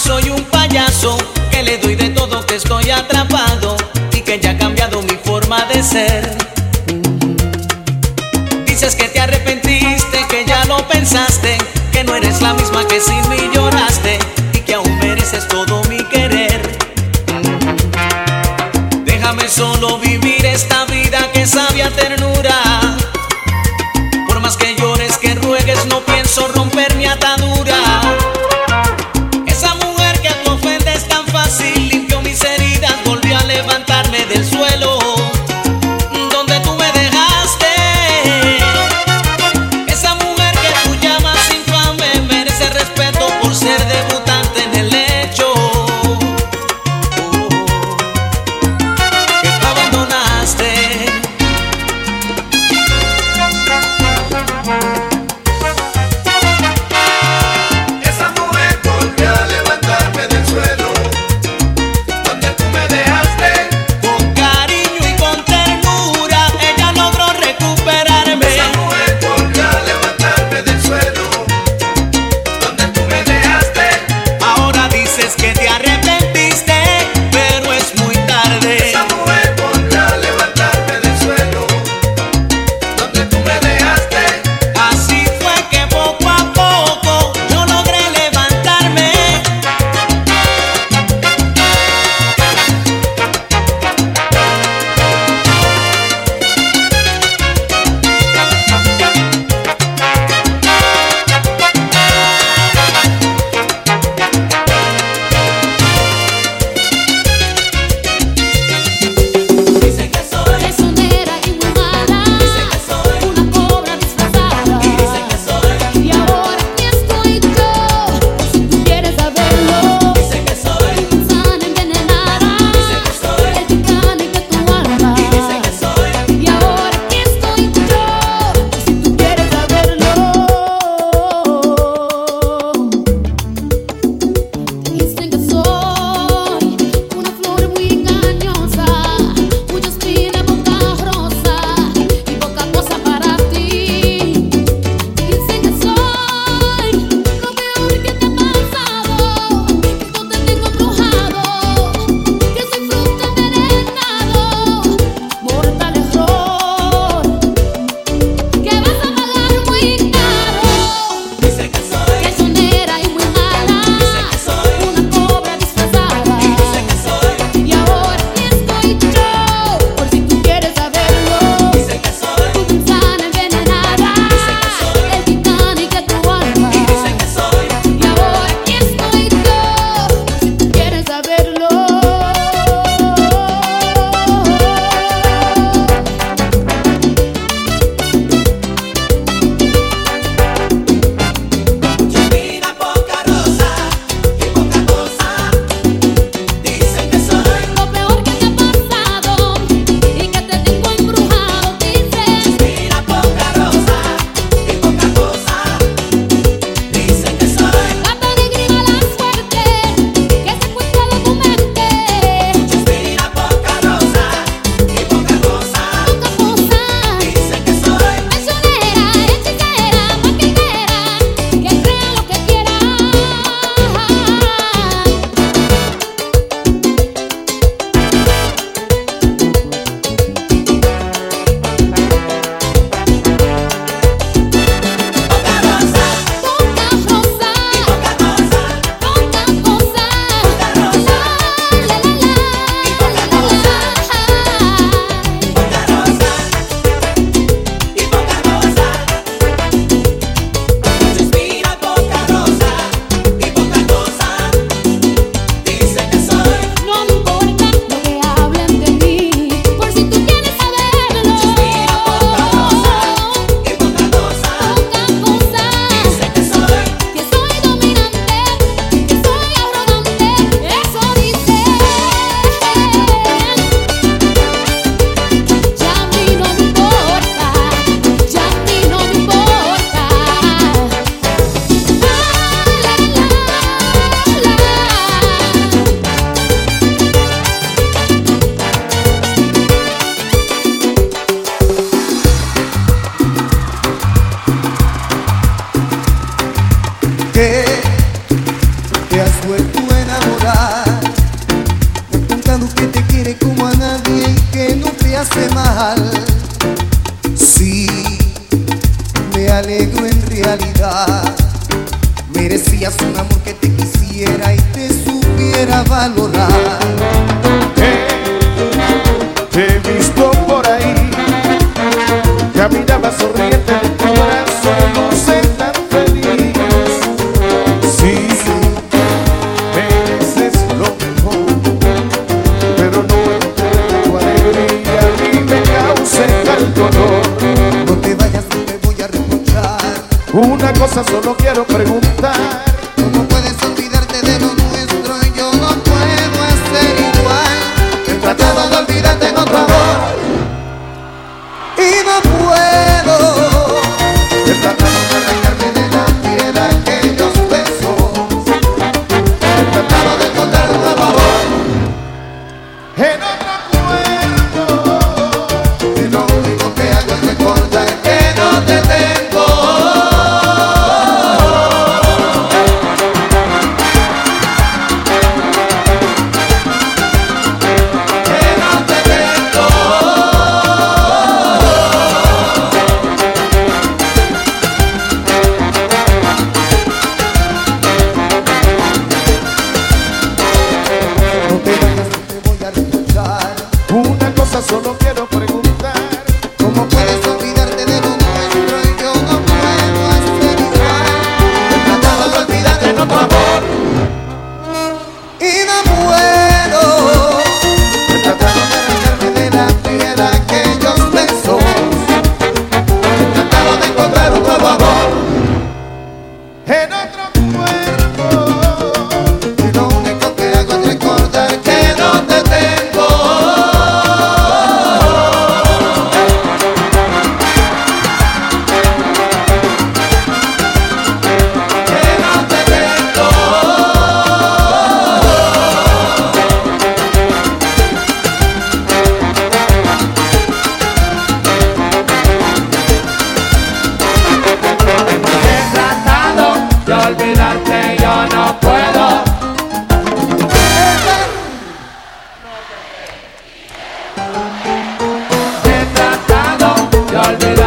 soy un payaso, que le doy de todo, que estoy atrapado y que ya ha cambiado mi forma de ser. Dices que te arrepentiste, que ya lo pensaste, que no eres la misma que sin mí lloraste y que aún mereces todo mi querer. Déjame solo vivir esta vida que sabia ternura Y'all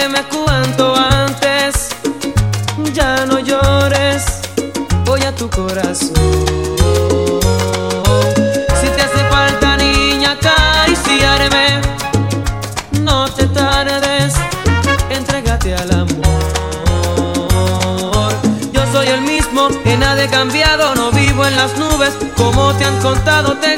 Cuanto antes, ya no llores, voy a tu corazón. Si te hace falta niña, acariciarme, no te tardes, entrégate al amor. Yo soy el mismo, en nada he cambiado, no vivo en las nubes, como te han contado, te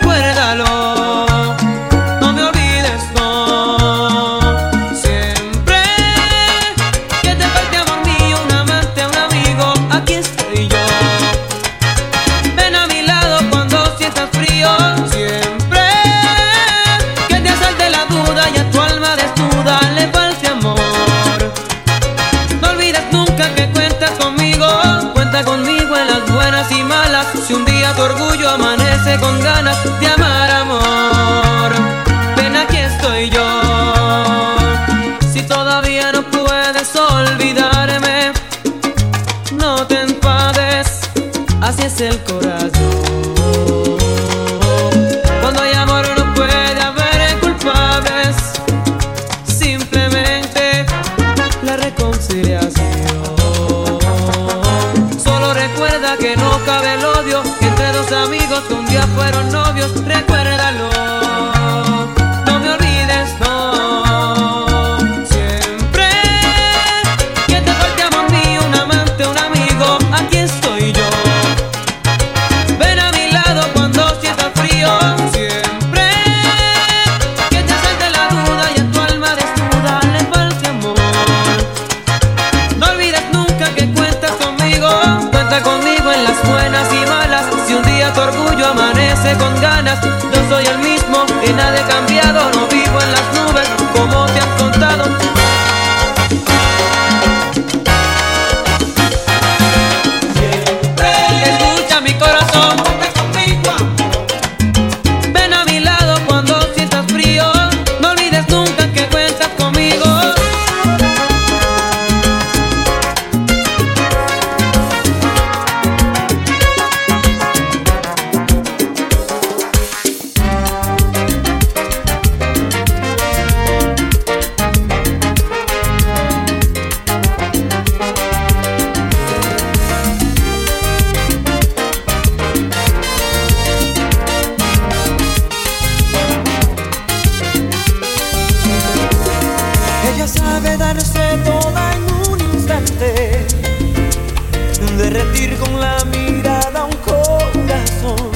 derretir con la mirada un corazón.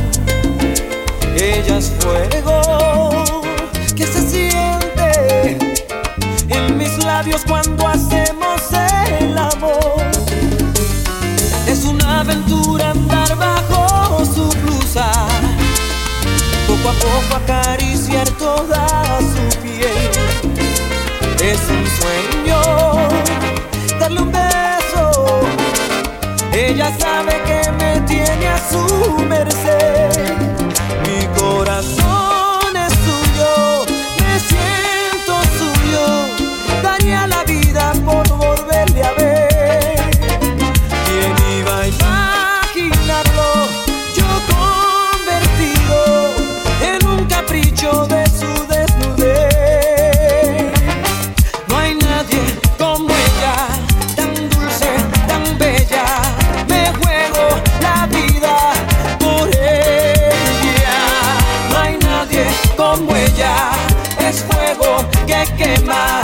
Ella es fuego que se siente en mis labios cuando hacemos el amor. Es una aventura andar bajo su blusa, poco a poco acariciar toda su piel. Es un sueño. Ella sabe que me tiene a su merced. Mi corazón. quema.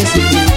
Hace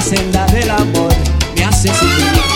la senda del amor me hace sufrir,